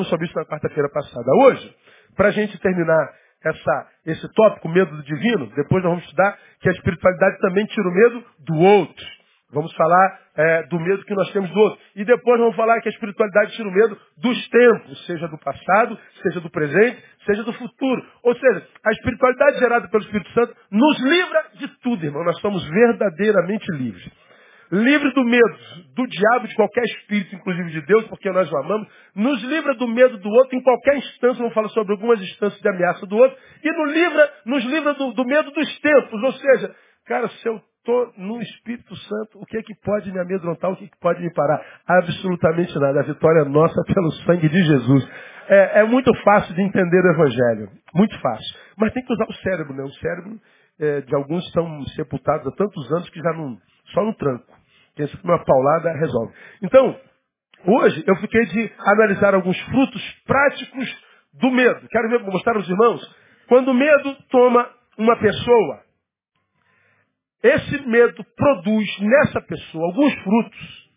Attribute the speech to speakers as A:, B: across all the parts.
A: Falamos sobre isso na quarta-feira passada. Hoje, para a gente terminar essa, esse tópico, medo do divino, depois nós vamos estudar que a espiritualidade também tira o medo do outro. Vamos falar é, do medo que nós temos do outro. E depois vamos falar que a espiritualidade tira o medo dos tempos, seja do passado, seja do presente, seja do futuro. Ou seja, a espiritualidade gerada pelo Espírito Santo nos livra de tudo, irmão. Nós somos verdadeiramente livres. Livre do medo do diabo, de qualquer espírito, inclusive de Deus, porque nós o amamos. Nos livra do medo do outro em qualquer instância. Vamos falar sobre algumas instâncias de ameaça do outro. E nos livra, nos livra do, do medo dos tempos. Ou seja, cara, se eu estou no Espírito Santo, o que é que pode me amedrontar? O que, é que pode me parar? Absolutamente nada. A vitória é nossa pelo sangue de Jesus. É, é muito fácil de entender o Evangelho. Muito fácil. Mas tem que usar o cérebro, né? O cérebro é, de alguns estão sepultados há tantos anos que já não. Só no tranco. Quem sabe uma paulada resolve. Então, hoje eu fiquei de analisar alguns frutos práticos do medo. Quero mostrar aos irmãos. Quando o medo toma uma pessoa, esse medo produz nessa pessoa alguns frutos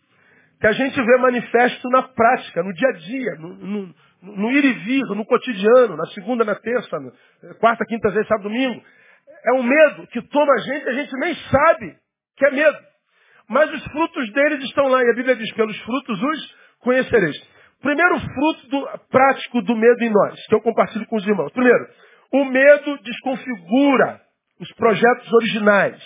A: que a gente vê manifesto na prática, no dia a dia, no, no, no ir e vir, no cotidiano, na segunda, na terça, na quarta, quinta, sexta, sábado, domingo. É um medo que toma a gente, a gente nem sabe que é medo. Mas os frutos deles estão lá. E a Bíblia diz, pelos frutos os conhecereis. Primeiro fruto do, prático do medo em nós, que eu compartilho com os irmãos. Primeiro, o medo desconfigura os projetos originais.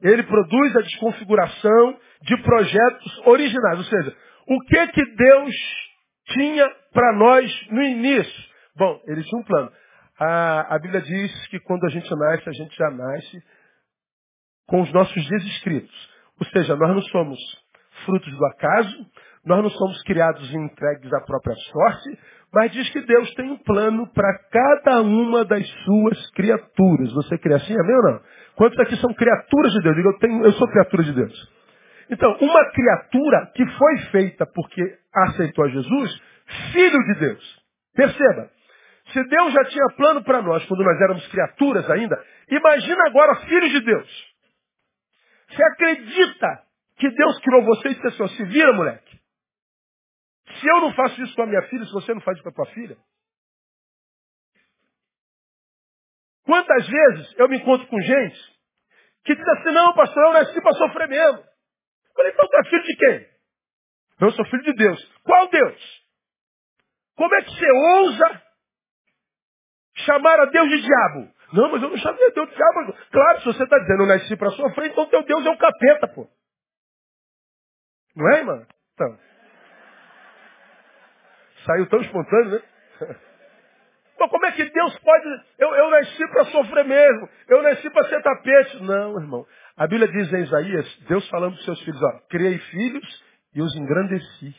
A: Ele produz a desconfiguração de projetos originais. Ou seja, o que que Deus tinha para nós no início? Bom, ele tinha um plano. A, a Bíblia diz que quando a gente nasce, a gente já nasce com os nossos dias escritos. Ou seja, nós não somos frutos do acaso, nós não somos criados e entregues à própria sorte, mas diz que Deus tem um plano para cada uma das suas criaturas. Você crê assim, amém ou não? Quantos aqui são criaturas de Deus? Eu, tenho, eu sou criatura de Deus. Então, uma criatura que foi feita porque aceitou a Jesus, filho de Deus. Perceba, se Deus já tinha plano para nós quando nós éramos criaturas ainda, imagina agora filhos de Deus. Você acredita que Deus criou você e disse assim, se vira, moleque. Se eu não faço isso com a minha filha, se você não faz isso com a tua filha. Quantas vezes eu me encontro com gente que diz assim, não, pastor, eu nasci para sofrer mesmo. Eu falei, então tu é filho de quem? Eu sou filho de Deus. Qual Deus? Como é que você ousa chamar a Deus de diabo? Não, mas eu não chamei Deus de diabo. Claro, se você está dizendo eu nasci para sofrer, então teu Deus é um capeta, pô. Não é, irmão? Então. Saiu tão espontâneo, né? Então como é que Deus pode. Eu, eu nasci para sofrer mesmo. Eu nasci para ser tapete. Não, irmão. A Bíblia diz em Isaías, Deus falando para os seus filhos, ó, criei filhos e os engrandeci.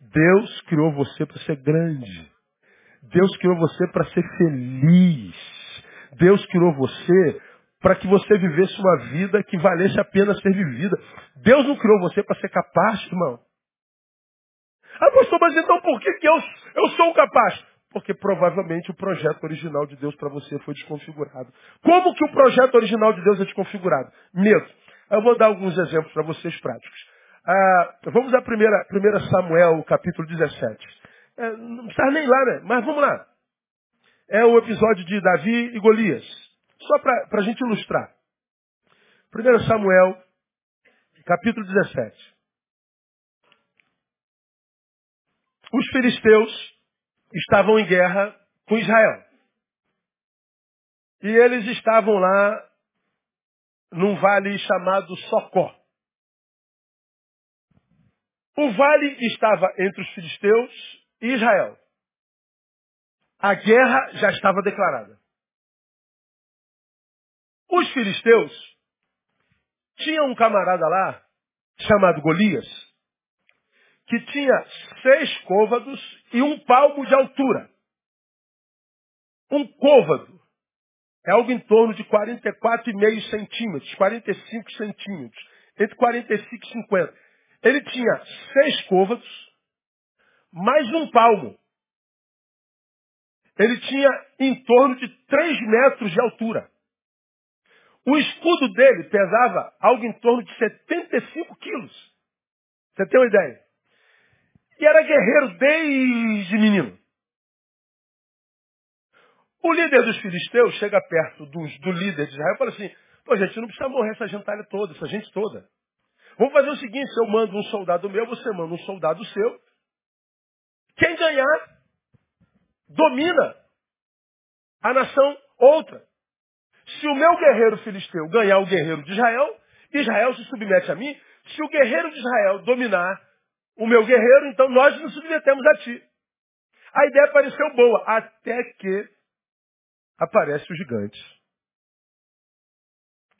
A: Deus criou você para ser grande. Deus criou você para ser feliz. Deus criou você para que você vivesse uma vida que valesse a pena ser vivida. Deus não criou você para ser capaz, irmão. Ah, pastor, mas então por que, que eu, eu sou capaz? Porque provavelmente o projeto original de Deus para você foi desconfigurado. Como que o projeto original de Deus é desconfigurado? Medo. Eu vou dar alguns exemplos para vocês práticos. Ah, vamos a 1 Samuel, capítulo 17. É, não precisa nem lá, né? Mas vamos lá é o episódio de Davi e Golias. Só para a gente ilustrar. 1 Samuel, capítulo 17. Os filisteus estavam em guerra com Israel. E eles estavam lá num vale chamado Socó. O vale estava entre os filisteus e Israel. A guerra já estava declarada. Os filisteus tinham um camarada lá, chamado Golias, que tinha seis côvados e um palmo de altura. Um côvado é algo em torno de 44,5 centímetros, 45 centímetros, entre 45 e 50. Ele tinha seis côvados, mais um palmo. Ele tinha em torno de 3 metros de altura. O escudo dele pesava algo em torno de 75 quilos. Você tem uma ideia? E era guerreiro desde menino. O líder dos filisteus chega perto dos, do líder de Israel e fala assim, pô gente, não precisa morrer essa gentalha toda, essa gente toda. Vamos fazer o seguinte, se eu mando um soldado meu, você manda um soldado seu. Quem ganhar, domina a nação outra. Se o meu guerreiro filisteu ganhar o guerreiro de Israel, Israel se submete a mim. Se o guerreiro de Israel dominar o meu guerreiro, então nós nos submetemos a ti. A ideia pareceu boa, até que aparece o gigante.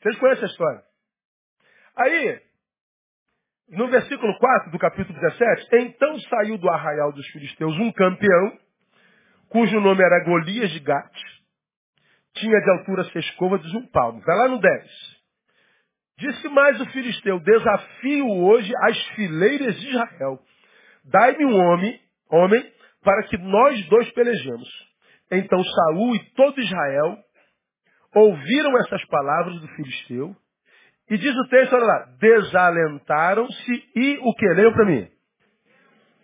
A: Vocês conhecem a história? Aí, no versículo 4 do capítulo 17, então saiu do arraial dos filisteus um campeão, cujo nome era Golias de Gate, tinha de altura seis côvados e um palmo. Vai lá no 10. Disse mais o filisteu, desafio hoje as fileiras de Israel. Dai-me um homem, homem, para que nós dois pelejemos. Então Saul e todo Israel ouviram essas palavras do filisteu e diz o texto, olha lá, desalentaram-se e o que? Leiam para mim.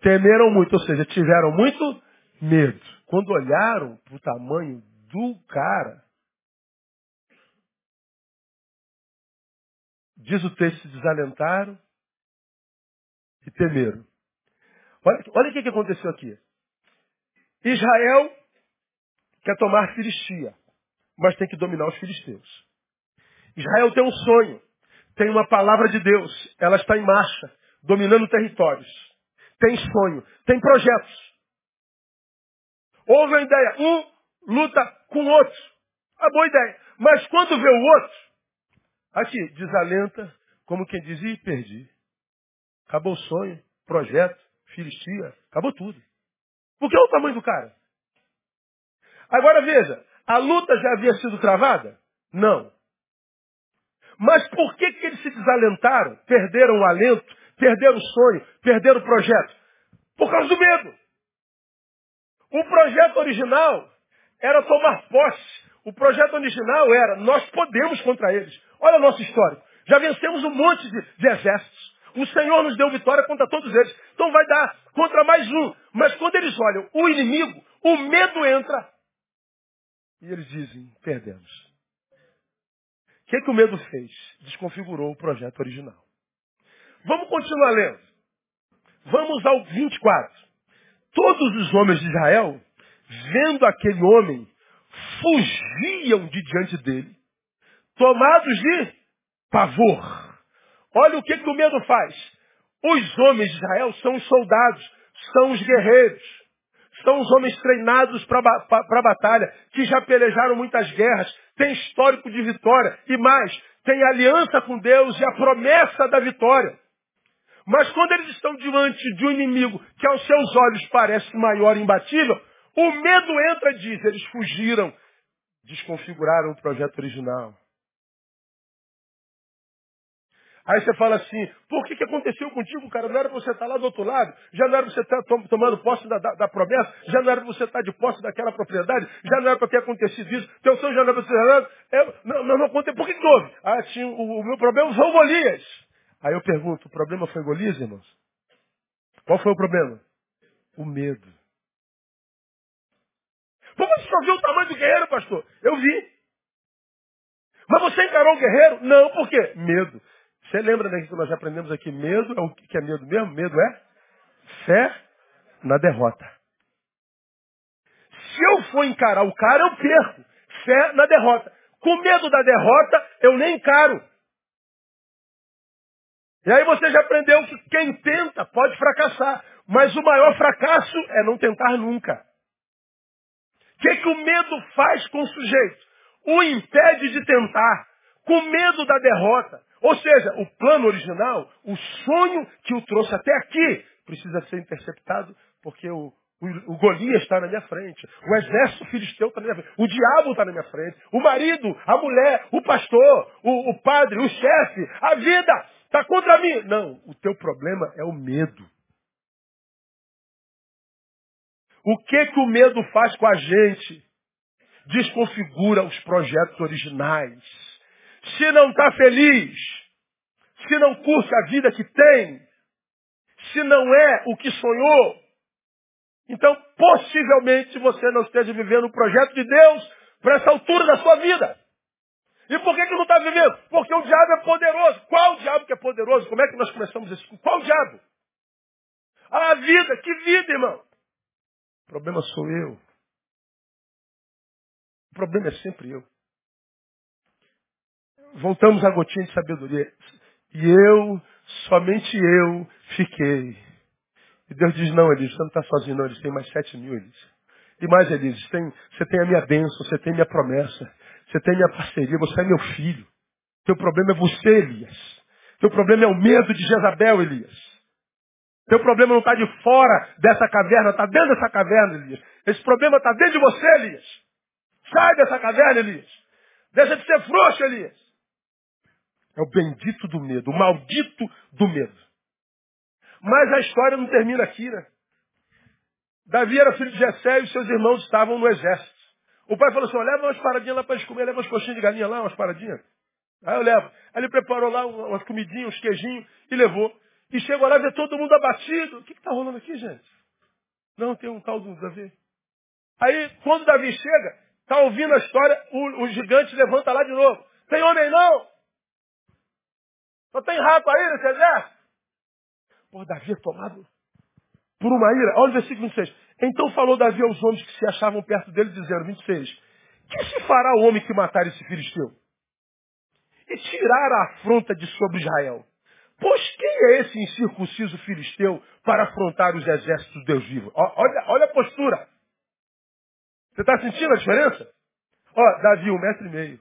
A: Temeram muito, ou seja, tiveram muito medo. Quando olharam para o tamanho do cara, diz o texto, se desalentaram e temeram. Olha, olha o que, que aconteceu aqui. Israel quer tomar Filistia, mas tem que dominar os filisteus. Israel tem um sonho tem uma palavra de Deus, ela está em marcha, dominando territórios. Tem sonho, tem projetos. Houve uma ideia, um luta com o outro. A boa ideia. Mas quando vê o outro, aqui, desalenta, como quem dizia, perdi. Acabou o sonho, projeto, filistia, acabou tudo. Porque é o tamanho do cara. Agora veja, a luta já havia sido travada? Não. Mas por que, que eles se desalentaram? Perderam o alento, perderam o sonho, perderam o projeto? Por causa do medo. O projeto original era tomar posse. O projeto original era, nós podemos contra eles. Olha o nosso histórico. Já vencemos um monte de, de exércitos. O Senhor nos deu vitória contra todos eles. Então vai dar contra mais um. Mas quando eles olham o inimigo, o medo entra. E eles dizem, perdemos que, que o medo fez? Desconfigurou o projeto original. Vamos continuar lendo. Vamos ao 24. Todos os homens de Israel, vendo aquele homem, fugiam de diante dele, tomados de pavor. Olha o que, que o medo faz. Os homens de Israel são os soldados, são os guerreiros. São os homens treinados para a batalha, que já pelejaram muitas guerras, têm histórico de vitória e mais, têm aliança com Deus e a promessa da vitória. Mas quando eles estão diante de um inimigo que aos seus olhos parece maior e imbatível, o medo entra e diz, eles fugiram, desconfiguraram o projeto original. Aí você fala assim, por que, que aconteceu contigo, cara? Não era pra você estar lá do outro lado? Já não era pra você estar tomando posse da, da, da promessa? Já não era pra você estar de posse daquela propriedade? Já não era para ter acontecido isso? Teu sonho já não era para ser... Eu, não, não, não aconteceu. Por que, que houve? Ah, sim, o, o meu problema foi o Golias. Aí eu pergunto, o problema foi Golias, irmãos? Qual foi o problema? O medo. Pô, você só viu o tamanho do guerreiro, pastor? Eu vi. Mas você encarou o guerreiro? Não, por quê? Medo. Você lembra né, que nós já aprendemos aqui? Medo é o que é medo mesmo? Medo é fé na derrota. Se eu for encarar o cara, eu perco. Fé na derrota. Com medo da derrota, eu nem encaro. E aí você já aprendeu que quem tenta pode fracassar. Mas o maior fracasso é não tentar nunca. O que, que o medo faz com o sujeito? O impede de tentar. Com medo da derrota. Ou seja, o plano original, o sonho que o trouxe até aqui, precisa ser interceptado porque o, o, o Golias está na minha frente. O exército filisteu está na minha frente. O diabo está na minha frente. O marido, a mulher, o pastor, o, o padre, o chefe, a vida está contra mim. Não, o teu problema é o medo. O que que o medo faz com a gente? Desconfigura os projetos originais. Se não está feliz, se não curte a vida que tem, Se não é o que sonhou, então possivelmente você não esteja vivendo o projeto de Deus para essa altura da sua vida. E por que, que não está vivendo? Porque o diabo é poderoso. Qual o diabo que é poderoso? Como é que nós começamos isso? Qual o diabo? A vida, que vida, irmão? O problema sou eu. O problema é sempre eu. Voltamos à gotinha de sabedoria. E eu, somente eu, fiquei. E Deus diz, não, Elias, você não está sozinho, não. Eles têm mais sete mil, Elias. E mais, Elias, tem, você tem a minha bênção, você tem a minha promessa, você tem minha parceria, você é meu filho. Teu problema é você, Elias. Teu problema é o medo de Jezabel, Elias. Teu problema não está de fora dessa caverna, está dentro dessa caverna, Elias. Esse problema está dentro de você, Elias. Sai dessa caverna, Elias. Deixa de ser frouxo, Elias. É o bendito do medo, o maldito do medo. Mas a história não termina aqui, né? Davi era filho de Jessé e seus irmãos estavam no exército. O pai falou assim, leva umas paradinhas lá para eles comer, leva umas coxinhas de galinha lá, umas paradinhas. Aí eu levo. Aí ele preparou lá umas comidinhas, uns queijinhos e levou. E chegou lá e vê todo mundo abatido. O que está rolando aqui, gente? Não, tem um tal do Davi. Aí, quando Davi chega, está ouvindo a história, o, o gigante levanta lá de novo. Tem homem não? Só tem rato aí nesse exército? Pô, Davi é tomado por uma ira. Olha o versículo 26. Então falou Davi aos homens que se achavam perto dele, dizendo, 26, que se fará o homem que matar esse filisteu? E tirar a afronta de sobre Israel. Pois quem é esse incircunciso filisteu para afrontar os exércitos do Deus vivo? Olha, olha a postura. Você está sentindo a diferença? Ó, Davi, um metro e meio.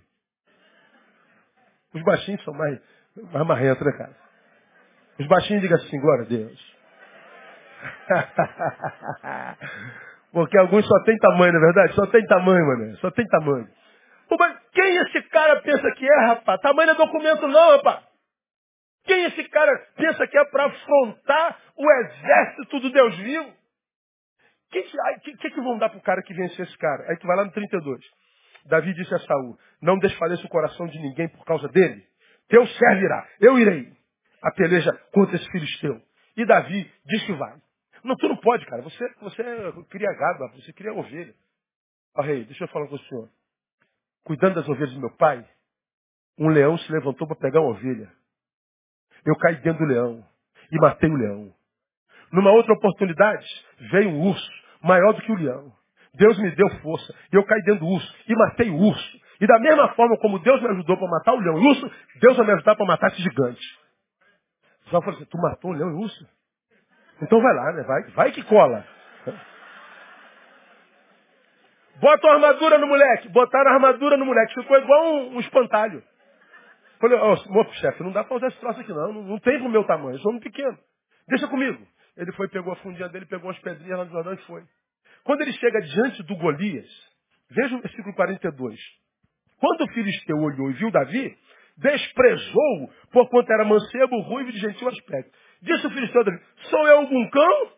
A: Os baixinhos são mais, mais marrentos, né, cara? Os baixinhos digam assim, glória a Deus. Porque alguns só tem tamanho, não é verdade? Só tem tamanho, mano. Só tem tamanho. Pô, mas quem esse cara pensa que é, rapaz? Tamanho não é documento não, rapaz. Quem esse cara pensa que é para afrontar o exército do Deus vivo? O que, que, que, que vão dar para o cara que venceu esse cara? Aí tu vai lá no 32. Davi disse a Saul, não desfaleça o coração de ninguém por causa dele. Teu servirá, eu irei. A peleja contra esse filisteu. E Davi diz que vai. Não, tu não pode, cara. Você, você cria gado, você cria ovelha. Ó rei, deixa eu falar com o senhor. Cuidando das ovelhas do meu pai, um leão se levantou para pegar uma ovelha. Eu caí dentro do leão e matei o leão. Numa outra oportunidade, veio um urso, maior do que o leão. Deus me deu força. E eu caí dentro do urso e matei o urso. E da mesma forma como Deus me ajudou para matar o leão e o urso, Deus vai me ajudar para matar esse gigante. Só falou assim, tu matou o leão e o urso? Então vai lá, né? Vai, vai que cola. Bota uma armadura no moleque. Botaram a armadura no moleque. Ficou igual um, um espantalho. Falei, ó, oh, chefe, não dá pra usar esse troço aqui não. Não, não tem pro meu tamanho. Eu sou um pequeno. Deixa comigo. Ele foi, pegou a fundinha dele, pegou umas pedrinhas lá no Jordão e foi. Quando ele chega diante do Golias, veja o versículo 42. Quando o filisteu olhou e viu Davi, desprezou-o, porquanto era mancebo, ruivo de gentil aspecto. Disse o filisteu sou eu algum cão?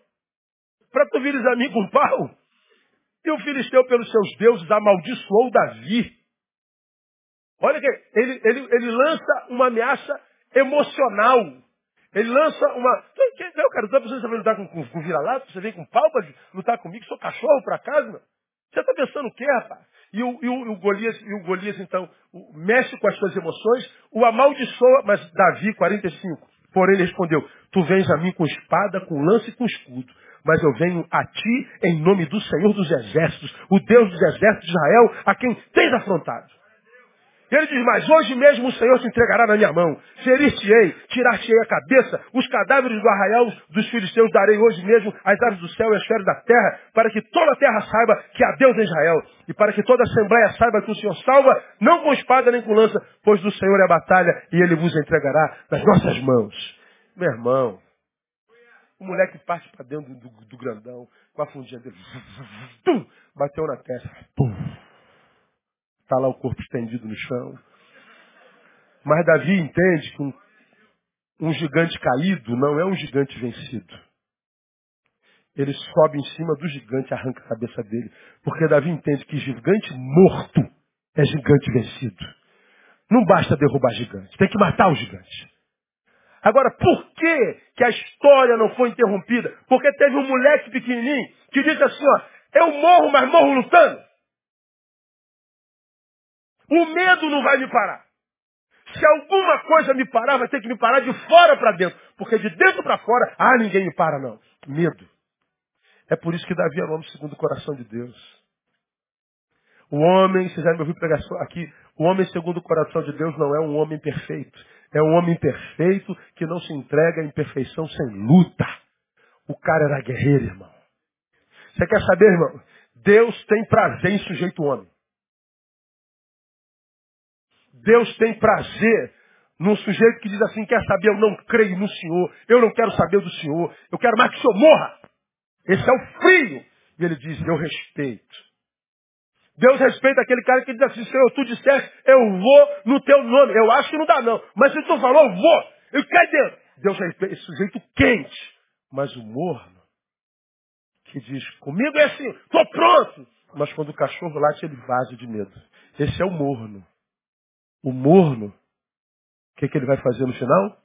A: Para tu vires a mim com pau? E o filisteu, pelos seus deuses, amaldiçoou Davi. Olha que ele, ele, ele lança uma ameaça emocional. Ele lança uma. Não, cara, não precisa lutar com, com, com vira-lata, você vem com pau para lutar comigo, sou cachorro para casa, meu. Você está pensando o quê, rapaz? E o, e, o, o Golias, e o Golias, então, mexe com as suas emoções, o amaldiçoa, mas Davi, 45. Porém, ele respondeu, tu vens a mim com espada, com lança e com escudo. Mas eu venho a ti em nome do Senhor dos Exércitos, o Deus dos Exércitos de Israel, a quem tens afrontado. Ele diz, mas hoje mesmo o Senhor se entregará na minha mão. Ferir-te-ei, tirar-te-ei a cabeça, os cadáveres do arraial dos filisteus darei hoje mesmo às aves do céu e às feras da terra, para que toda a terra saiba que há Deus em Israel. E para que toda a assembleia saiba que o Senhor salva, não com espada nem com lança, pois do Senhor é a batalha e ele vos entregará nas nossas mãos. Meu irmão, o moleque parte para dentro do, do, grandão, com a fundinha dele, bateu na testa, Está lá o corpo estendido no chão. Mas Davi entende que um, um gigante caído não é um gigante vencido. Ele sobe em cima do gigante arranca a cabeça dele. Porque Davi entende que gigante morto é gigante vencido. Não basta derrubar gigante, tem que matar o gigante. Agora, por que, que a história não foi interrompida? Porque teve um moleque pequenininho que disse assim, ó, eu morro, mas morro lutando. O medo não vai me parar. Se alguma coisa me parar, vai ter que me parar de fora para dentro. Porque de dentro para fora, ah, ninguém me para não. Medo. É por isso que Davi é o homem segundo o coração de Deus. O homem, vocês já me ouviram pregar aqui, o homem segundo o coração de Deus não é um homem perfeito. É um homem perfeito que não se entrega à imperfeição sem luta. O cara era guerreiro, irmão. Você quer saber, irmão? Deus tem prazer em sujeito homem. Deus tem prazer num sujeito que diz assim, quer saber, eu não creio no Senhor, eu não quero saber do Senhor, eu quero mais que o Senhor morra. Esse é o frio. E ele diz, eu respeito. Deus respeita aquele cara que diz assim, Senhor, tu disseste, eu vou no teu nome. Eu acho que não dá não. Mas se tu falou, eu vou. Eu quero dentro. Deus respeita esse sujeito quente. Mas o morno, que diz, comigo é assim, tô pronto. Mas quando o cachorro late, ele vaza de medo. Esse é o morno. O morno, o que, que ele vai fazer no final?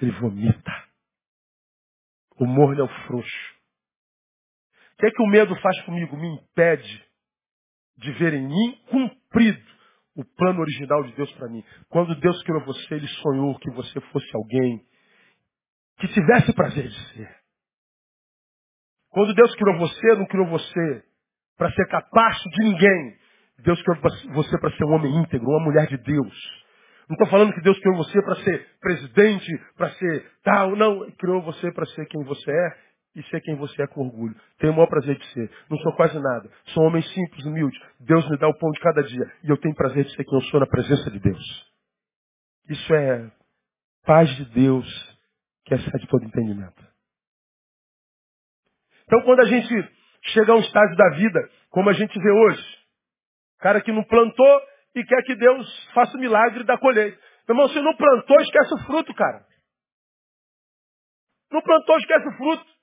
A: Ele vomita. O morno é o frouxo. O que é que o medo faz comigo? Me impede de ver em mim cumprido o plano original de Deus para mim. Quando Deus criou você, Ele sonhou que você fosse alguém que tivesse prazer de ser. Quando Deus criou você, não criou você para ser capaz de ninguém. Deus criou você para ser um homem íntegro, uma mulher de Deus. Não estou falando que Deus criou você para ser presidente, para ser tal. Não, criou você para ser quem você é e ser quem você é com orgulho. Tenho o maior prazer de ser. Não sou quase nada. Sou um homem simples, humilde. Deus me dá o pão de cada dia. E eu tenho prazer de ser quem eu sou na presença de Deus. Isso é paz de Deus que excede todo entendimento. Então quando a gente chega a um estágio da vida, como a gente vê hoje, cara que não plantou e quer que Deus faça o milagre da colheita. Meu irmão, se não plantou, esquece o fruto, cara. Não plantou, esquece o fruto.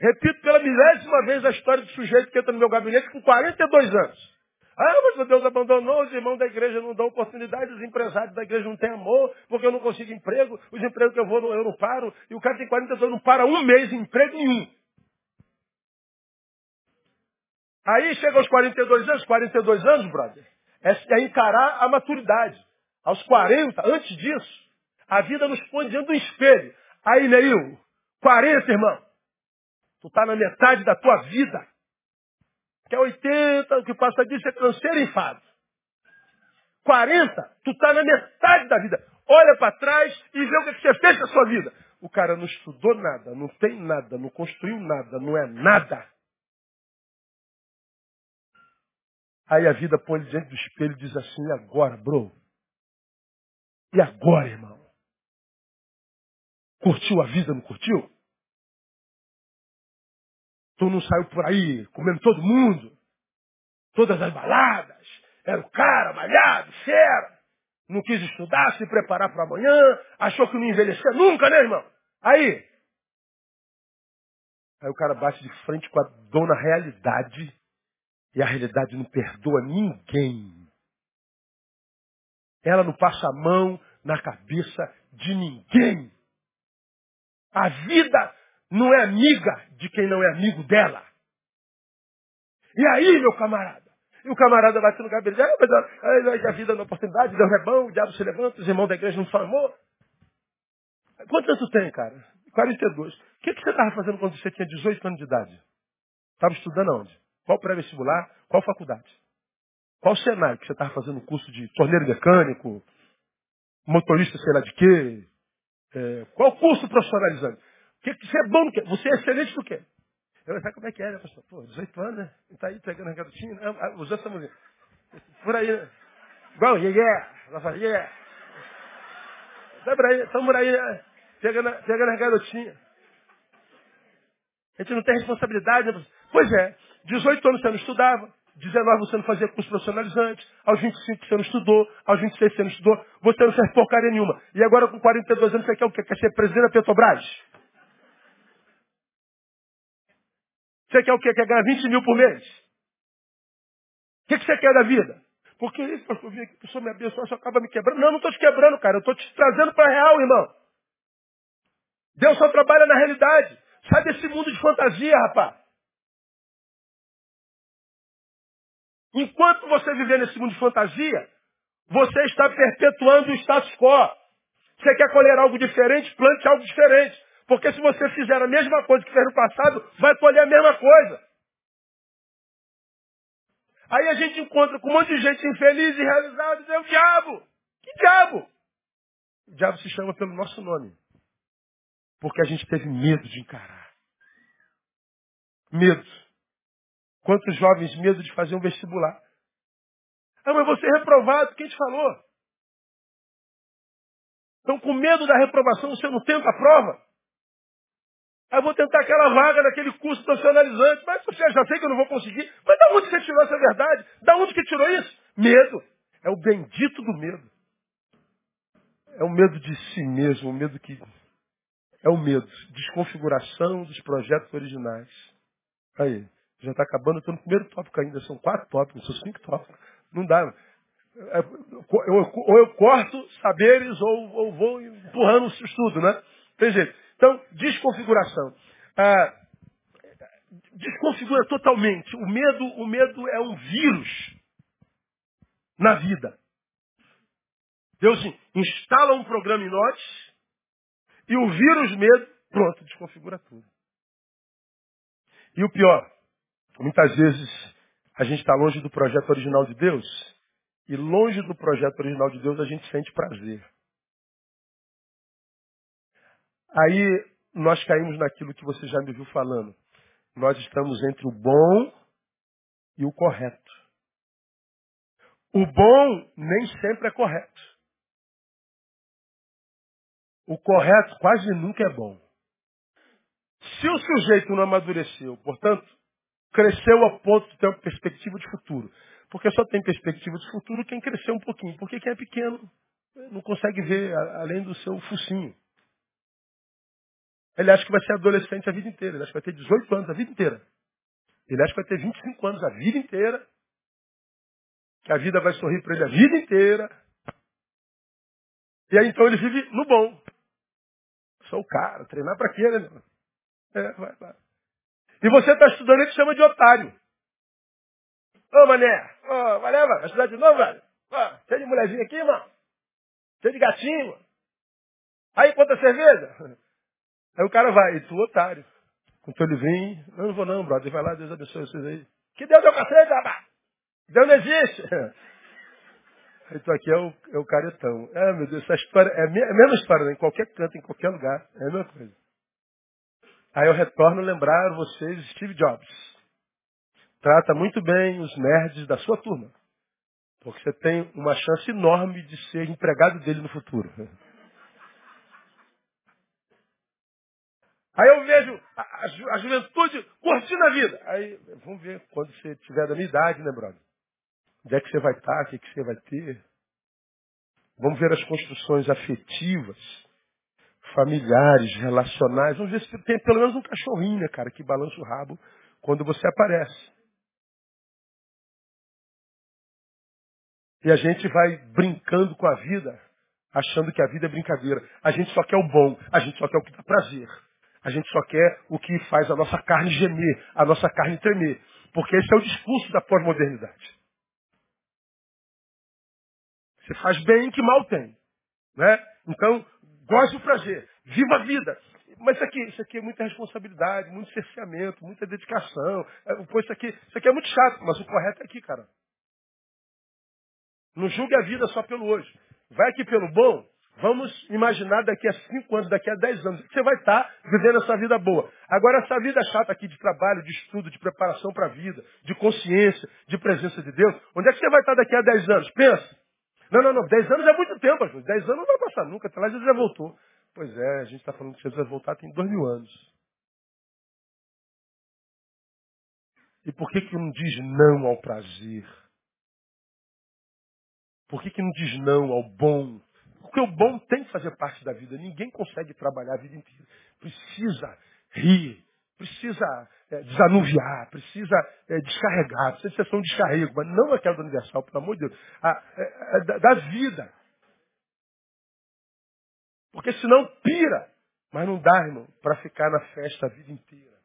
A: Repito pela milésima vez a história do sujeito que entra no meu gabinete com 42 anos. Ah, mas Deus abandonou, os irmãos da igreja não dão oportunidade, os empresários da igreja não têm amor, porque eu não consigo emprego, os empregos que eu vou eu não paro, e o cara tem 42 anos, não para um mês em emprego nenhum. Aí chega aos 42 anos, 42 anos, brother, é, é encarar a maturidade. Aos 40, antes disso, a vida nos põe diante do espelho. Aí, Neil, 40, irmão. Tu está na metade da tua vida. Que é 80, o que passa disso é canseiro e enfado. 40, tu está na metade da vida. Olha para trás e vê o que, você fez com a sua vida. O cara não estudou nada, não tem nada, não construiu nada, não é nada. Aí a vida põe ele diante do espelho e diz assim, e agora, bro? E agora, irmão? Curtiu a vida, não curtiu? Tu não saiu por aí comendo todo mundo. Todas as baladas. Era o cara, malhado, fera. Não quis estudar, se preparar para amanhã. Achou que não envelhecer nunca, né, irmão? Aí. Aí o cara bate de frente com a dona realidade. E a realidade não perdoa ninguém. Ela não passa a mão na cabeça de ninguém. A vida não é amiga de quem não é amigo dela. E aí, meu camarada? E o camarada bate no gabinete, ah, mas a, a, vida na oportunidade, Deus é bom, o diabo se levanta, os irmãos da igreja não são amor. Quantos anos tem, cara? 42. O que, que você estava fazendo quando você tinha 18 anos de idade? Estava estudando aonde? Qual pré-vestibular? Qual faculdade? Qual cenário que você estava fazendo curso de torneiro mecânico, motorista sei lá de quê? É, qual curso profissionalizante? Que, você é bom no quê? Você é excelente no quê? Eu sabe como é que é, né, pastor? Pô, 18 anos, né? Está aí pegando a garotinha. Né? Ah, os outros estamos por aí, né? Igual, yeah, yeah. Ela fala, yeah. Estamos por aí, estamos por aí, né? Pegando, pegando as garotinhas. A gente não tem responsabilidade, né? Pois é, 18 anos você não estudava, 19 você não fazia curso profissionalizante, aos 25 você não estudou, aos 26 você não estudou, você não fez porcaria nenhuma. E agora com 42 anos você quer o quê? Quer ser presidente da Petrobras? Você quer o quê? Quer ganhar 20 mil por mês? O que, você quer da vida? Porque isso, pastor, vim aqui, a pessoa me abençoa, só acaba me quebrando. Não, não estou te quebrando, cara. Eu estou te trazendo para a real, irmão. Deus só trabalha na realidade. Sai desse mundo de fantasia, rapaz. Enquanto você viver nesse mundo de fantasia, você está perpetuando o status quo. Você quer colher algo diferente, plante algo diferente. Porque se você fizer a mesma coisa que fez no passado, vai colher a mesma coisa. Aí a gente encontra com um monte de gente infeliz e realizada e diz, é o diabo. Que diabo? O diabo se chama pelo nosso nome. Porque a gente teve medo de encarar. Medo. Quantos jovens medo de fazer um vestibular? Ah, mas você é reprovado, quem te falou? Então, com medo da reprovação, você não tenta a prova? Aí vou tentar aquela vaga naquele curso profissionalizante, mas você já sei que eu não vou conseguir. Mas da onde você tirou essa verdade? Da onde que tirou isso? Medo. É o bendito do medo. É o medo de si mesmo, o medo que. É o medo. Desconfiguração dos projetos originais. Aí, já está acabando, estou no primeiro tópico ainda, são quatro tópicos, são cinco tópicos. Não dá. É, ou eu corto saberes ou, ou vou empurrando o estudo, né? Tem jeito. Então, desconfiguração. Ah, desconfigura totalmente. O medo, o medo é um vírus na vida. Deus instala um programa em nós e o vírus medo, pronto, desconfigura tudo. E o pior, muitas vezes a gente está longe do projeto original de Deus e longe do projeto original de Deus a gente sente prazer. Aí nós caímos naquilo que você já me viu falando. Nós estamos entre o bom e o correto. O bom nem sempre é correto. O correto quase nunca é bom. Se o sujeito não amadureceu, portanto, cresceu a ponto de ter uma perspectiva de futuro. Porque só tem perspectiva de futuro quem cresceu um pouquinho. Porque quem é pequeno não consegue ver além do seu focinho. Ele acha que vai ser adolescente a vida inteira. Ele acha que vai ter 18 anos a vida inteira. Ele acha que vai ter 25 anos a vida inteira. Que a vida vai sorrir para ele a vida inteira. E aí então ele vive no bom. Sou o cara, treinar para quê, né? É, vai, vai. E você está estudando, ele te chama de otário. Ô mané, ô, mané, vai estudar de novo, velho? Ó, cheio de mulherzinha aqui, mano. Cheio de gatinho. Aí, quanta cerveja? Aí o cara vai, e tu, otário. Com teu livrinho, eu não vou não, brother. Vai lá, Deus abençoe vocês aí. Que Deus é o cacete, rapaz? Deus não existe. Tu aqui é o, é o caretão. É, meu Deus, essa história é a mesma história, né? em qualquer canto, em qualquer lugar. É a mesma coisa. Aí eu retorno lembrar vocês Steve Jobs. Trata muito bem os nerds da sua turma. Porque você tem uma chance enorme de ser empregado dele no futuro. Aí eu vejo a, a, a, juventude curtindo a vida. Aí, vamos ver quando você tiver da minha idade, né, brother? Onde é que você vai estar? O que, que você vai ter? Vamos ver as construções afetivas, familiares, relacionais. Vamos ver se tem pelo menos um cachorrinho, né, cara, que balança o rabo quando você aparece. E a gente vai brincando com a vida, achando que a vida é brincadeira. A gente só quer o bom, a gente só quer o que dá prazer. A gente só quer o que faz a nossa carne gemer, a nossa carne tremer. Porque esse é o discurso da pós-modernidade. Você faz bem que mal tem. Né? Então, goze do prazer, viva a vida. Mas isso aqui, isso aqui é muita responsabilidade, muito cerceamento, muita dedicação. É, pô, isso, aqui, isso aqui é muito chato, mas o correto é aqui, cara. Não julgue a vida só pelo hoje. Vai aqui pelo bom, Vamos imaginar daqui a cinco anos, daqui a dez anos, que você vai estar vivendo essa vida boa. Agora, essa vida chata aqui de trabalho, de estudo, de preparação para a vida, de consciência, de presença de Deus, onde é que você vai estar daqui a dez anos? Pensa. Não, não, não. Dez anos é muito tempo, vezes. Dez anos não vai passar nunca. Até lá Jesus já voltou. Pois é, a gente está falando que Jesus vai voltar tem dois mil anos. E por que que não diz não ao prazer? Por que que não diz não ao bom? Porque o bom tem que fazer parte da vida. Ninguém consegue trabalhar a vida inteira. Precisa rir, precisa é, desanuviar, precisa é, descarregar, precisa de sessão de descarrego, mas não aquela do universal, pelo amor de Deus. A, é, é da, da vida. Porque senão pira. Mas não dá, irmão, para ficar na festa a vida inteira.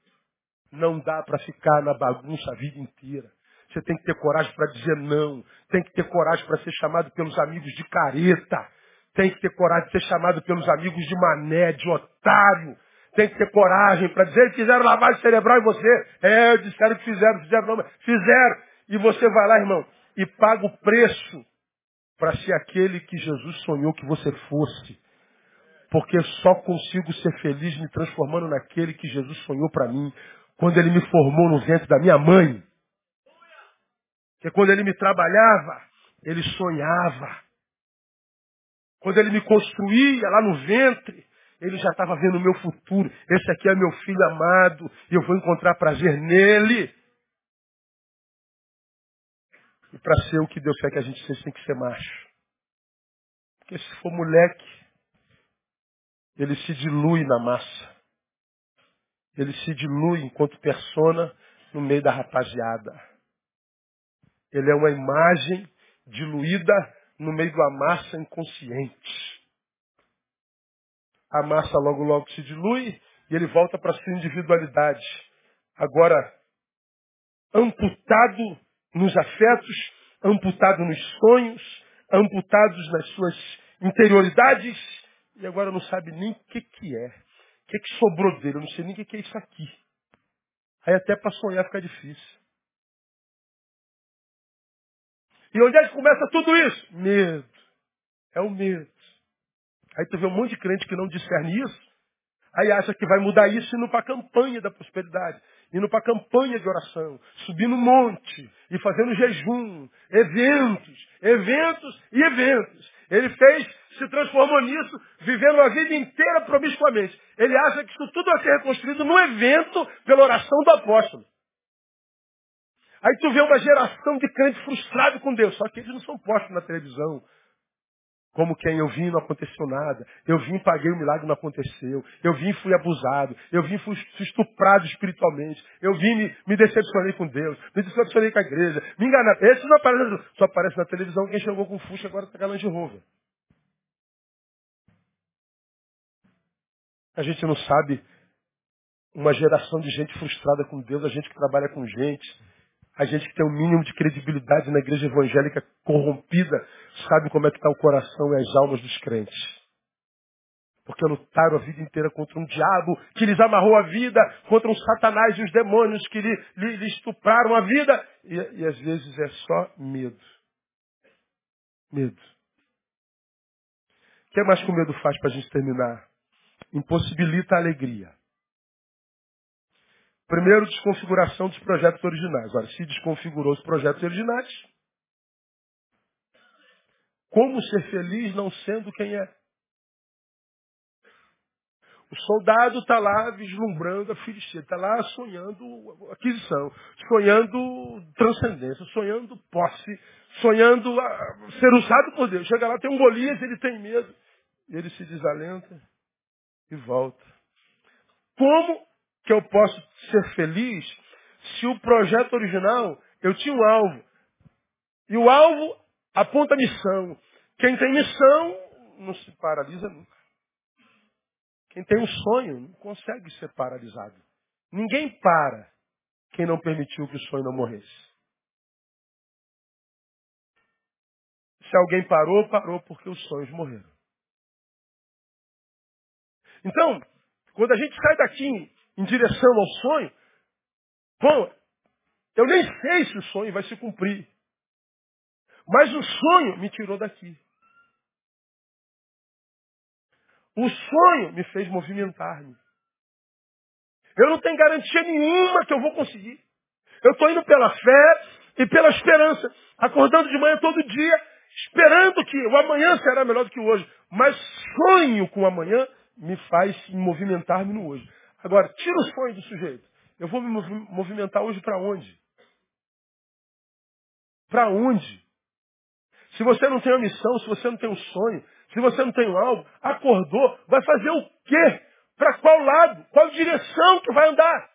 A: Não dá para ficar na bagunça a vida inteira. Você tem que ter coragem para dizer não. Tem que ter coragem para ser chamado pelos amigos de careta. Tem que ter coragem de ser chamado pelos amigos de mané, de otário. Tem que ter coragem para dizer que fizeram lavagem cerebral em você. É, disseram que fizeram, fizeram, não, fizeram. E você vai lá, irmão, e paga o preço para ser aquele que Jesus sonhou que você fosse. Porque só consigo ser feliz me transformando naquele que Jesus sonhou para mim, quando ele me formou no ventre da minha mãe. Porque quando ele me trabalhava, ele sonhava. Quando ele me construía lá no ventre, ele já estava vendo o meu futuro. Esse aqui é meu filho amado, e eu vou encontrar prazer nele. E para ser o que Deus quer que a gente seja, tem que ser macho. Porque se for moleque, ele se dilui na massa. Ele se dilui enquanto persona no meio da rapaziada. Ele é uma imagem diluída no meio da massa inconsciente. A massa logo logo se dilui e ele volta para sua individualidade. Agora, amputado nos afetos, amputado nos sonhos, amputados nas suas interioridades, e agora não sabe nem o que, que é. O que, que sobrou dele? Eu não sei nem o que, que é isso aqui. Aí até para sonhar fica difícil. E onde é que começa tudo isso? Medo. É o medo. Aí tu vê um monte de crente que não discerne isso, aí acha que vai mudar isso indo para a campanha da prosperidade, indo para a campanha de oração, subindo um monte e fazendo jejum, eventos, eventos e eventos. Ele fez, se transformou nisso, vivendo a vida inteira promiscuamente. Ele acha que isso tudo vai ser reconstruído no evento pela oração do apóstolo. Aí tu vê uma geração de crentes frustrados com Deus, só que eles não são postos na televisão. Como quem eu vim não aconteceu nada. Eu vim, paguei o milagre, não aconteceu. Eu vim, fui abusado. Eu vim, fui estuprado espiritualmente. Eu vim, me, me decepcionei com Deus. Me decepcionei com a igreja. Me enganaram. Esse não aparece, só aparece na televisão quem chegou com Fuxa agora está galã de Rover. A gente não sabe uma geração de gente frustrada com Deus, a gente que trabalha com gente, a gente que tem um mínimo de credibilidade na igreja evangélica corrompida, sabe como é que está o coração e as almas dos crentes. Porque lutaram a vida inteira contra um diabo que lhes amarrou a vida, contra um satanás e os demônios que lhe, lhe, lhe estupraram a vida. E, e às vezes é só medo. Medo. O que mais que o medo faz para a gente terminar? Impossibilita a alegria. Primeiro, desconfiguração dos projetos originais. Olha, se desconfigurou os projetos originais, como ser feliz não sendo quem é? O soldado está lá vislumbrando a filistia, está lá sonhando aquisição, sonhando transcendência, sonhando posse, sonhando ser usado por Deus. Chega lá, tem um Golias, ele tem medo, ele se desalenta e volta. Como que eu posso ser feliz se o projeto original eu tinha um alvo. E o alvo aponta a missão. Quem tem missão não se paralisa nunca. Quem tem um sonho não consegue ser paralisado. Ninguém para quem não permitiu que o sonho não morresse. Se alguém parou, parou porque os sonhos morreram. Então, quando a gente sai daqui em direção ao sonho, bom, eu nem sei se o sonho vai se cumprir. Mas o sonho me tirou daqui. O sonho me fez movimentar-me. Eu não tenho garantia nenhuma que eu vou conseguir. Eu estou indo pela fé e pela esperança. Acordando de manhã todo dia, esperando que o amanhã será melhor do que o hoje. Mas sonho com o amanhã me faz movimentar-me no hoje. Agora, tira o sonho do sujeito. Eu vou me movimentar hoje para onde? Para onde? Se você não tem uma missão, se você não tem um sonho, se você não tem um alvo, acordou, vai fazer o quê? Para qual lado? Qual direção que vai andar?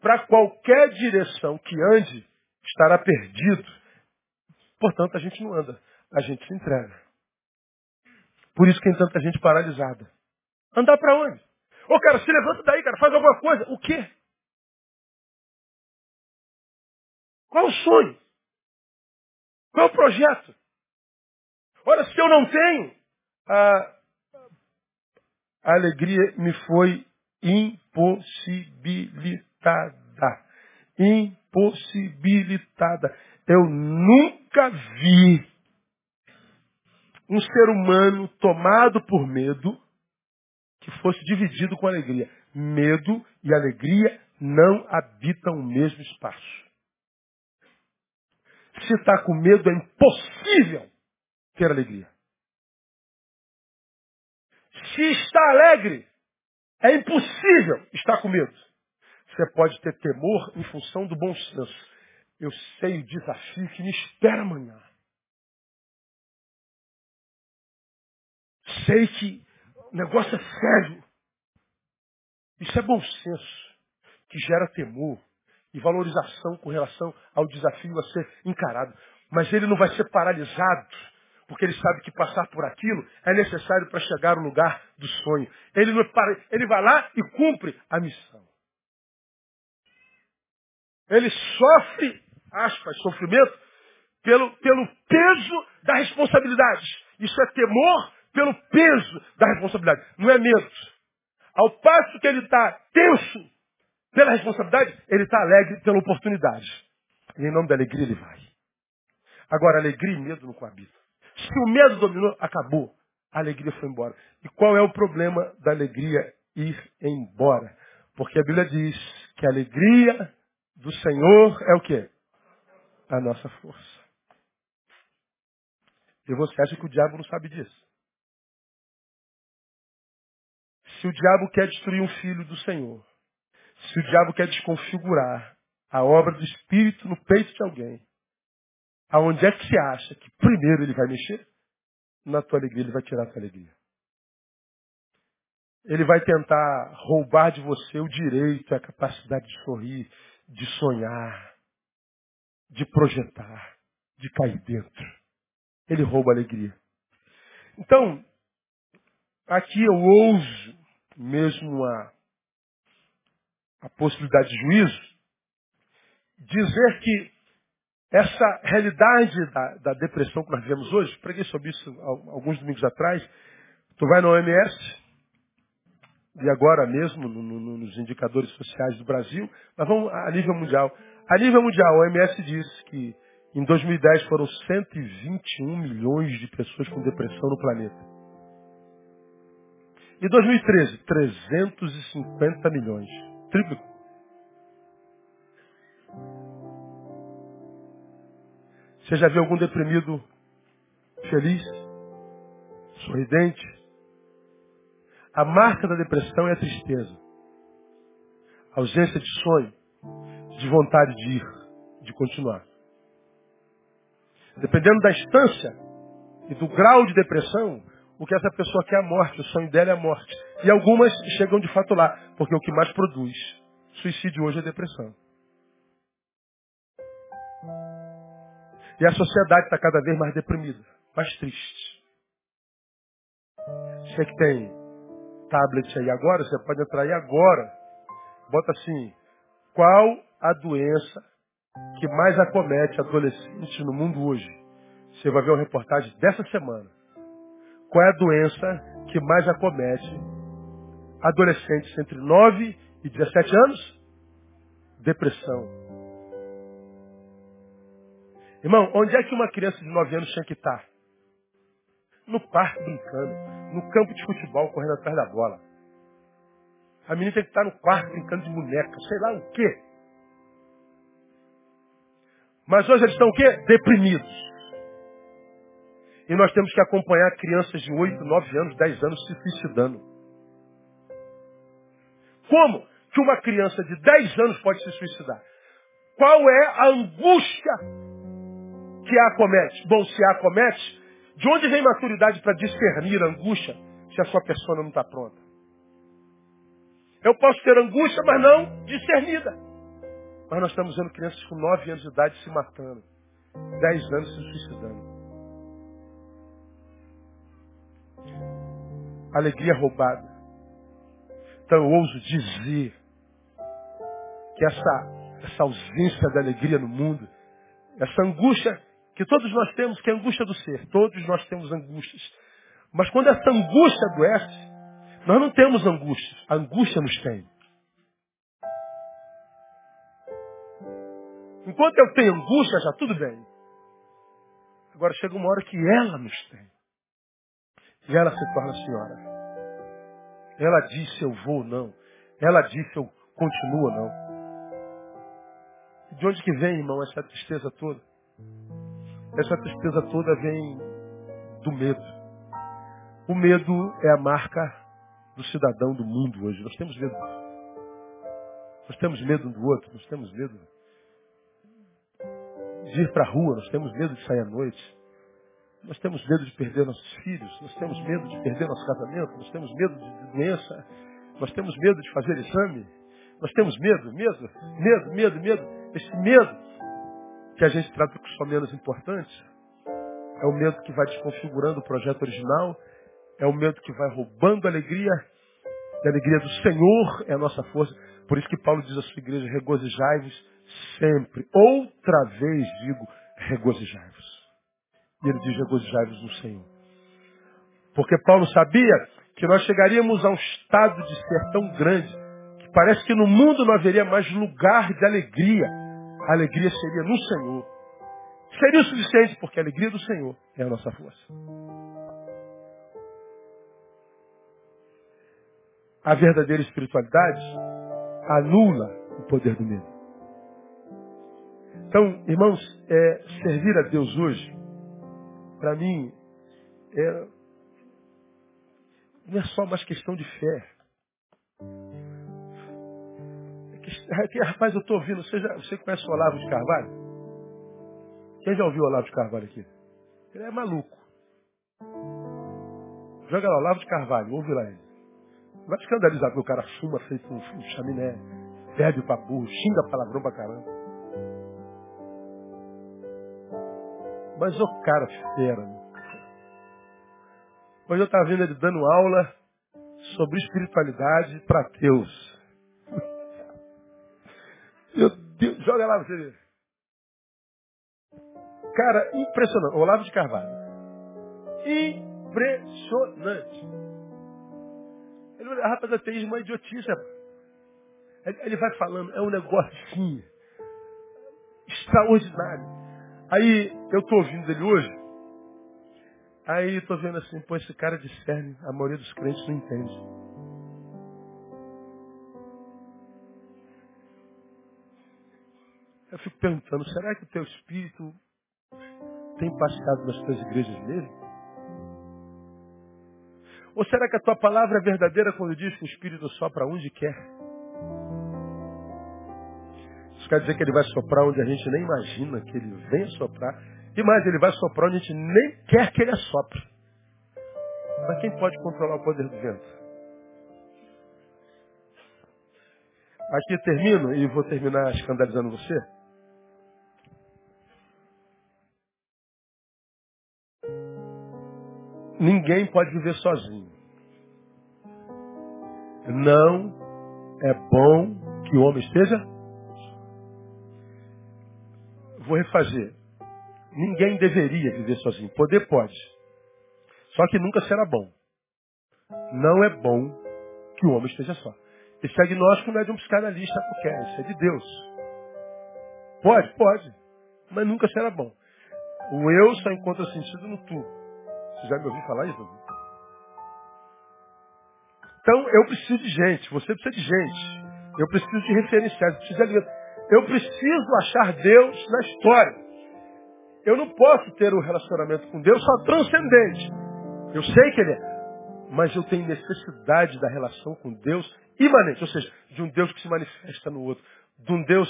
A: Para qualquer direção que ande, estará perdido. Portanto, a gente não anda, a gente se entrega. Por isso que tem tanta gente paralisada. Andar para onde? Ô cara, se levanta daí, cara, faz alguma coisa. O quê? Qual o sonho? Qual o projeto? Ora, se eu não tenho, a, a alegria me foi impossibilitada. Impossibilitada. Eu nunca vi um ser humano tomado por medo que fosse dividido com alegria. Medo e alegria não habitam o mesmo espaço. Se está com medo, é impossível ter alegria. Se está alegre, é impossível estar com medo. Você pode ter temor em função do bom senso. Eu sei o desafio que me espera amanhã. Sei que o negócio é sério. Isso é bom senso, que gera temor e valorização com relação ao desafio a ser encarado. Mas ele não vai ser paralisado, porque ele sabe que passar por aquilo é necessário para chegar ao lugar do sonho. Ele, não para, ele vai lá e cumpre a missão. Ele sofre, aspas, sofrimento, pelo, pelo peso da responsabilidade. Isso é temor pelo peso da responsabilidade. Não é medo. Ao passo que ele está tenso pela responsabilidade, ele está alegre pela oportunidade. E em nome da alegria ele vai. Agora, alegria e medo não coabitam. Se o medo dominou, acabou. A alegria foi embora. E qual é o problema da alegria ir embora? Porque a Bíblia diz que a alegria do Senhor é o quê? A nossa força. E você acha que o diabo não sabe disso? Se o diabo quer destruir um filho do Senhor, se o diabo quer desconfigurar a obra do Espírito no peito de alguém, aonde é que você acha que primeiro ele vai mexer? Na tua alegria, ele vai tirar a tua alegria. Ele vai tentar roubar de você o direito, a capacidade de sorrir, de sonhar, de projetar, de cair dentro. Ele rouba a alegria. Então, aqui eu ouso mesmo a, a possibilidade de juízo, dizer que essa realidade da, da, depressão que nós vivemos hoje, preguei sobre isso alguns domingos atrás, tu vai na OMS, e agora mesmo no, no, nos indicadores sociais do Brasil, mas vamos a nível mundial. A nível mundial, a OMS diz que em 2010 foram 121 milhões de pessoas com depressão no planeta. E 2013, 350 milhões. Triplo. Você já viu algum deprimido feliz? Sorridente? A marca da depressão é a tristeza. A ausência de sonho, de vontade de ir, de continuar. Dependendo da instância e do grau de depressão, o que essa pessoa quer a morte, o sonho dela é a morte. E algumas chegam de fato lá, porque o que mais produz suicídio hoje é depressão. E a sociedade está cada vez mais deprimida, mais triste. Você que tem tablet aí agora, você pode entrar aí agora. Bota assim, qual a doença que mais acomete adolescentes no mundo hoje? Você vai ver uma reportagem dessa semana. Qual é a doença que mais acomete adolescentes entre 9 e 17 anos? Depressão. Irmão, onde é que uma criança de 9 anos tinha que estar? No parque brincando, no campo de futebol correndo atrás da bola. A menina tem que estar no quarto brincando de boneca, sei lá o quê. Mas hoje eles estão o quê? Deprimidos. E nós temos que acompanhar crianças de 8, 9 anos, 10 anos se suicidando. Como que uma criança de 10 anos pode se suicidar? Qual é a angústia que a acomete? Bom, se a acomete, de onde vem maturidade para discernir a angústia se a sua pessoa não está pronta? Eu posso ter angústia, mas não discernida. Mas nós estamos vendo crianças com 9 anos de idade se matando, 10 anos se suicidando. Alegria roubada. Então eu ouso dizer que essa, essa ausência da alegria no mundo, essa angústia que todos nós temos, que é a angústia do ser, todos nós temos angústias. Mas quando essa angústia adoece, nós não temos angústias, a angústia nos tem. Enquanto eu tenho angústia, já tudo bem. Agora chega uma hora que ela nos tem. E ela se torna senhora. Ela diz se eu vou ou não. Ela diz se eu continuo não. De onde que vem, irmão, essa tristeza toda? Essa tristeza toda vem do medo. O medo é a marca do cidadão do mundo hoje. Nós temos medo. Nós temos medo um do outro. Nós temos medo de ir para a rua. Nós temos medo de sair à noite. Nós temos medo de perder nossos filhos. Nós temos medo de perder nosso casamento. Nós temos medo de doença. Nós temos medo de fazer exame. Nós temos medo, medo, medo, medo, medo. Esse medo que a gente trata com só menos importante é o medo que vai desconfigurando o projeto original, é o medo que vai roubando a alegria, e a alegria do Senhor é a nossa força. Por isso que Paulo diz à sua igreja, regozijai-vos sempre. Outra vez digo, regozijai-vos. E ele diz, regozijai-vos no Senhor. Porque Paulo sabia que nós chegaríamos a um estado de ser tão grande que parece que no mundo não haveria mais lugar de alegria. A alegria seria no Senhor. Seria o suficiente, porque a alegria do Senhor é a nossa força. A verdadeira espiritualidade anula o poder do medo. Então, irmãos, é, servir a Deus hoje, para mim, é, não é só mais questão de fé. É que, rapaz, eu estou ouvindo, você, já, você conhece o Olavo de Carvalho? Quem já ouviu o Olavo de Carvalho aqui? Ele é maluco. Joga lá, Olavo de Carvalho, ouve lá ele. Vai escandalizar porque o cara fuma feito um, chaminé, bebe pra burro, xinga palavrão pra caramba. Mas o cara fera. Hoje eu estava vendo ele dando aula sobre espiritualidade para Deus. Meu Deus, joga lá você ver. Cara, impressionante. Olavo de Carvalho. Impressionante. Ele, rapaz, ateísmo é idiotice. Ele vai falando, é um negócio assim, extraordinário. Aí eu estou ouvindo ele hoje, aí estou vendo assim, pô, esse cara discerne, a maioria dos crentes não entende. Eu fico perguntando, será que o teu espírito tem passeado nas tuas igrejas mesmo? Ou será que a tua palavra é verdadeira quando diz que o Espírito sopra onde quer? Quer dizer que ele vai soprar onde a gente nem imagina que ele venha soprar. E mais, ele vai soprar onde a gente nem quer que ele assopre. Mas quem pode controlar o poder do vento? Aqui termino e vou terminar escandalizando você. Ninguém pode viver sozinho. Não é bom que o homem esteja. Vou refazer. Ninguém deveria viver sozinho. Poder pode. Só que nunca será bom. Não é bom que o homem esteja só. Esse agnóstico não é de um psicanalista qualquer, isso é de Deus. Pode? Pode. Mas nunca será bom. O eu só encontra sentido no tu. Você já me ouviu falar isso? Então, eu preciso de gente, você precisa de gente. Eu preciso de referenciais, eu preciso de alimento. Eu preciso achar Deus na história. Eu não posso ter um relacionamento com Deus só transcendente. Eu sei que Ele é. Mas eu tenho necessidade da relação com Deus imanente. Ou seja, de um Deus que se manifesta no outro. De um Deus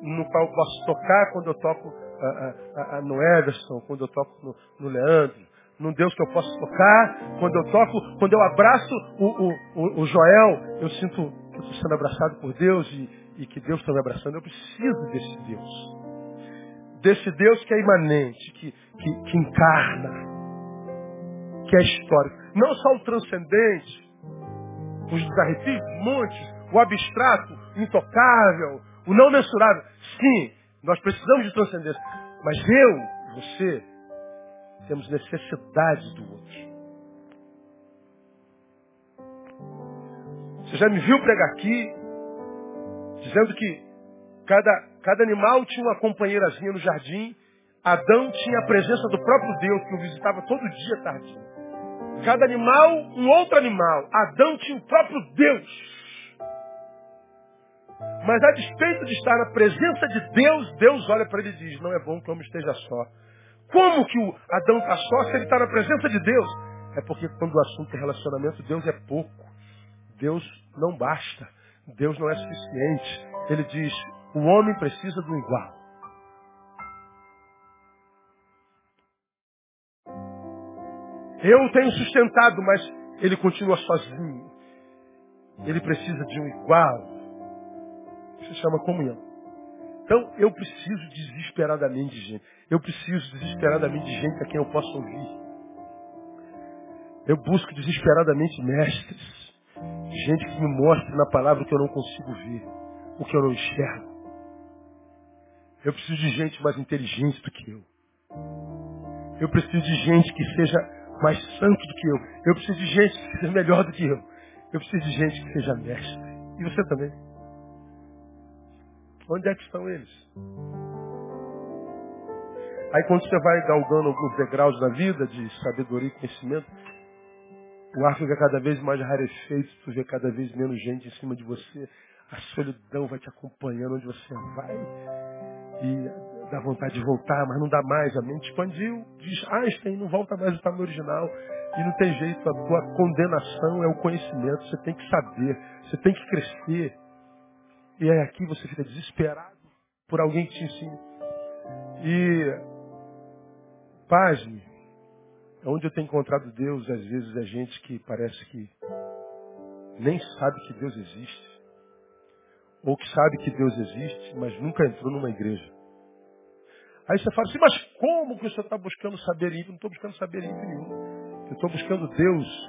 A: no qual eu posso tocar quando eu toco uh, uh, uh, no Everson, quando eu toco no, no Leandro, num Deus que eu posso tocar. Quando eu toco, quando eu abraço o, o, o Joel, eu sinto que estou sendo abraçado por Deus e, e que Deus está me abraçando. Eu preciso desse Deus. Desse Deus que é imanente, que, que, que encarna, que é histórico. Não só o transcendente, os desarrepios, os montes, o abstrato, intocável, o não mensurável. Sim, nós precisamos de transcendência. Mas eu, você, temos necessidade do outro. Você já me viu pregar aqui, dizendo que cada, cada animal tinha uma companheirazinha no jardim. Adão tinha a presença do próprio Deus que o visitava todo dia tardinho. Cada animal, um outro animal. Adão tinha o próprio Deus. Mas a despeito de estar na presença de Deus, Deus olha para ele e diz, não é bom que o homem esteja só. Como que o Adão está só se ele está na presença de Deus? É porque quando o assunto é relacionamento, Deus é pouco. Deus não basta. Deus não é suficiente. Ele diz, o homem precisa do igual. Eu tenho sustentado, mas ele continua sozinho. Ele precisa de um igual. Isso se chama comunhão. Então, eu preciso desesperadamente de gente. Eu preciso desesperadamente de gente a quem eu possa ouvir. Eu busco desesperadamente mestres. Gente que me mostre na palavra o que eu não consigo ver. O que eu não enxergo. Eu preciso de gente mais inteligente do que eu. Eu preciso de gente que seja mais santo do que eu. Eu preciso de gente que seja melhor do que eu. Eu preciso de gente que seja mestre. E você também. Onde é que estão eles? Aí quando você vai galgando alguns degraus da vida de sabedoria e conhecimento, o ar fica cada vez mais rarefeito, tu vê cada vez menos gente em cima de você. A solidão vai te acompanhando onde você vai. E dá vontade de voltar, mas não dá mais. A mente expandiu. Diz Einstein, não volta mais o tamanho original. E não tem jeito, a tua condenação é o conhecimento. Você tem que saber, você tem que crescer. E aí aqui você fica desesperado por alguém que te ensine. E, pasme, onde eu tenho encontrado Deus, às vezes é gente que parece que nem sabe que Deus existe. Ou que sabe que Deus existe, mas nunca entrou numa igreja. Aí você fala assim, mas como que você está buscando saber íntimo? Não estou buscando saber íntimo nenhum. Eu estou buscando Deus.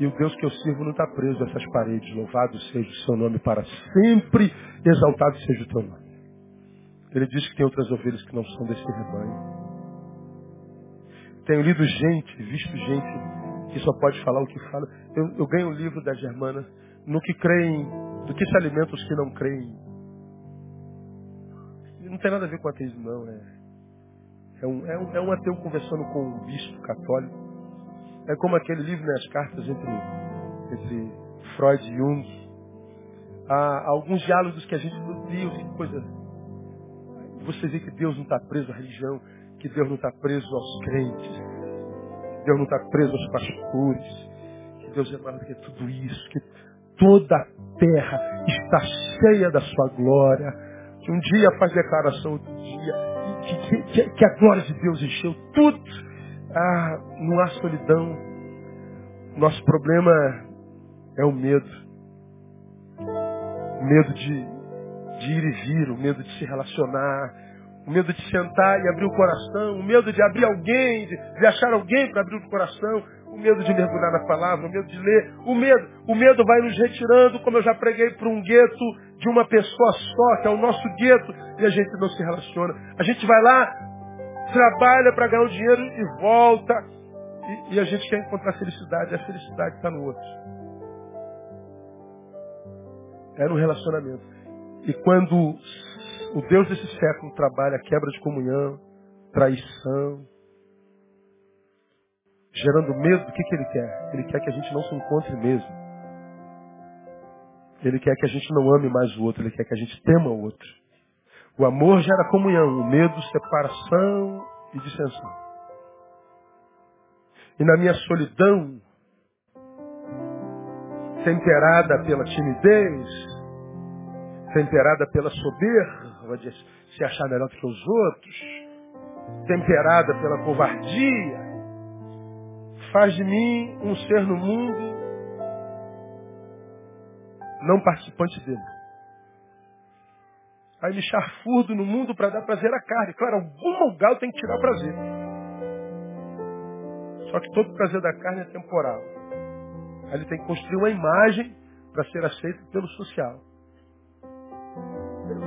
A: E o Deus que eu sirvo não está preso a essas paredes. Louvado seja o seu nome para sempre. Exaltado seja o teu nome. Ele diz que tem outras ovelhas que não são desse rebanho. Tenho lido gente, visto gente que só pode falar o que fala. Eu, eu ganho o livro da Germana no que creem, do que se alimentam os que não creem. Não tem nada a ver com ateísmo, não. É, é, um, é, um, é um ateu conversando com um bispo católico. É como aquele livro, né, as cartas entre, entre Freud e Jung. Há alguns diálogos que a gente, meu Deus, que coisa. Você vê que Deus não está preso à religião que Deus não está preso aos crentes, Deus não está preso aos pastores, que Deus é maior do que tudo isso, que toda a terra está cheia da sua glória, que um dia faz declaração, outro dia, que, que, que a glória de Deus encheu tudo. Ah, não há solidão. Nosso problema é o medo. O medo de, de ir e vir, o medo de se relacionar, o medo de sentar e abrir o coração, o medo de abrir alguém, de, de achar alguém para abrir o coração, o medo de mergulhar na palavra, o medo de ler, o medo, o medo vai nos retirando, como eu já preguei, para um gueto de uma pessoa só, que é o nosso gueto, e a gente não se relaciona. A gente vai lá, trabalha para ganhar o dinheiro e volta, e, e a gente quer encontrar felicidade, a felicidade está no outro. É no relacionamento. E quando o Deus desse século trabalha quebra de comunhão, traição, gerando medo, o que, que ele quer? Ele quer que a gente não se encontre mesmo. Ele quer que a gente não ame mais o outro, ele quer que a gente tema o outro. O amor gera comunhão, o medo, separação e dissensão. E na minha solidão, temperada pela timidez, temperada pela soberba, de se achar melhor do que os outros, temperada pela covardia, faz de mim um ser no mundo não participante dele. Aí me charfurdo no mundo para dar prazer à carne. Claro, algum lugar eu tenho que tirar prazer. Só que todo prazer da carne é temporal. Ele tem que construir uma imagem para ser aceito pelo social.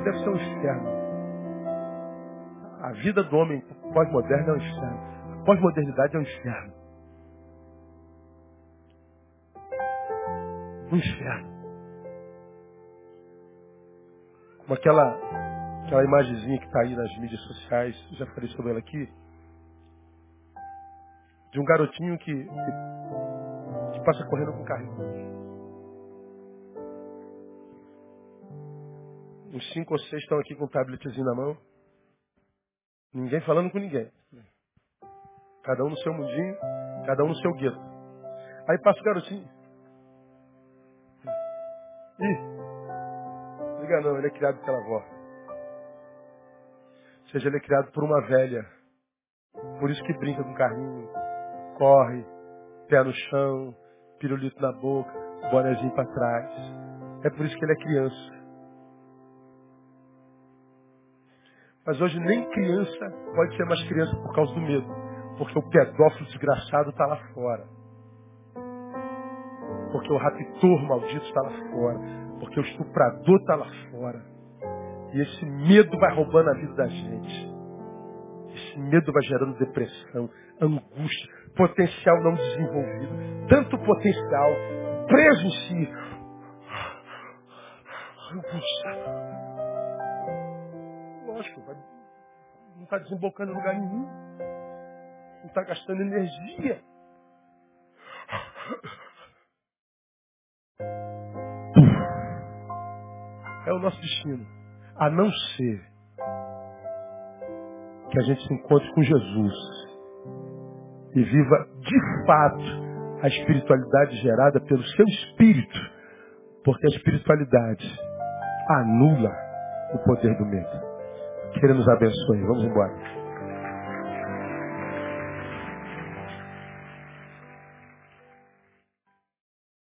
A: Deve ser um inferno. A vida do homem pós-moderno é um inferno. A pós-modernidade é um inferno. Um inferno. Como aquela, aquela imagenzinha que está aí nas mídias sociais, já falei sobre ela aqui, de um garotinho que, que, passa correndo com um carrinho. Uns cinco ou seis estão aqui com um tabletzinho na mão. Ninguém falando com ninguém. Cada um no seu mundinho, cada um no seu gueto. Aí passa o garotinho. Ih, liga não, ele é criado pela avó. Ou seja, ele é criado por uma velha. Por isso que brinca com carrinho, corre, pé no chão, pirulito na boca, bonezinho para trás. É por isso que ele é criança. Mas hoje nem criança pode ser mais criança por causa do medo. Porque o pedófilo desgraçado está lá fora. Porque o raptor maldito está lá fora. Porque o estuprador está lá fora. E esse medo vai roubando a vida da gente. Esse medo vai gerando depressão, angústia, potencial não desenvolvido. Tanto potencial preso em si. Angústia vai, não está desembocando em lugar nenhum. Não está gastando energia. É o nosso destino. A não ser que a gente se encontre com Jesus e viva de fato a espiritualidade gerada pelo seu espírito, porque a espiritualidade anula o poder do medo. Que Ele nos abençoe. Vamos embora.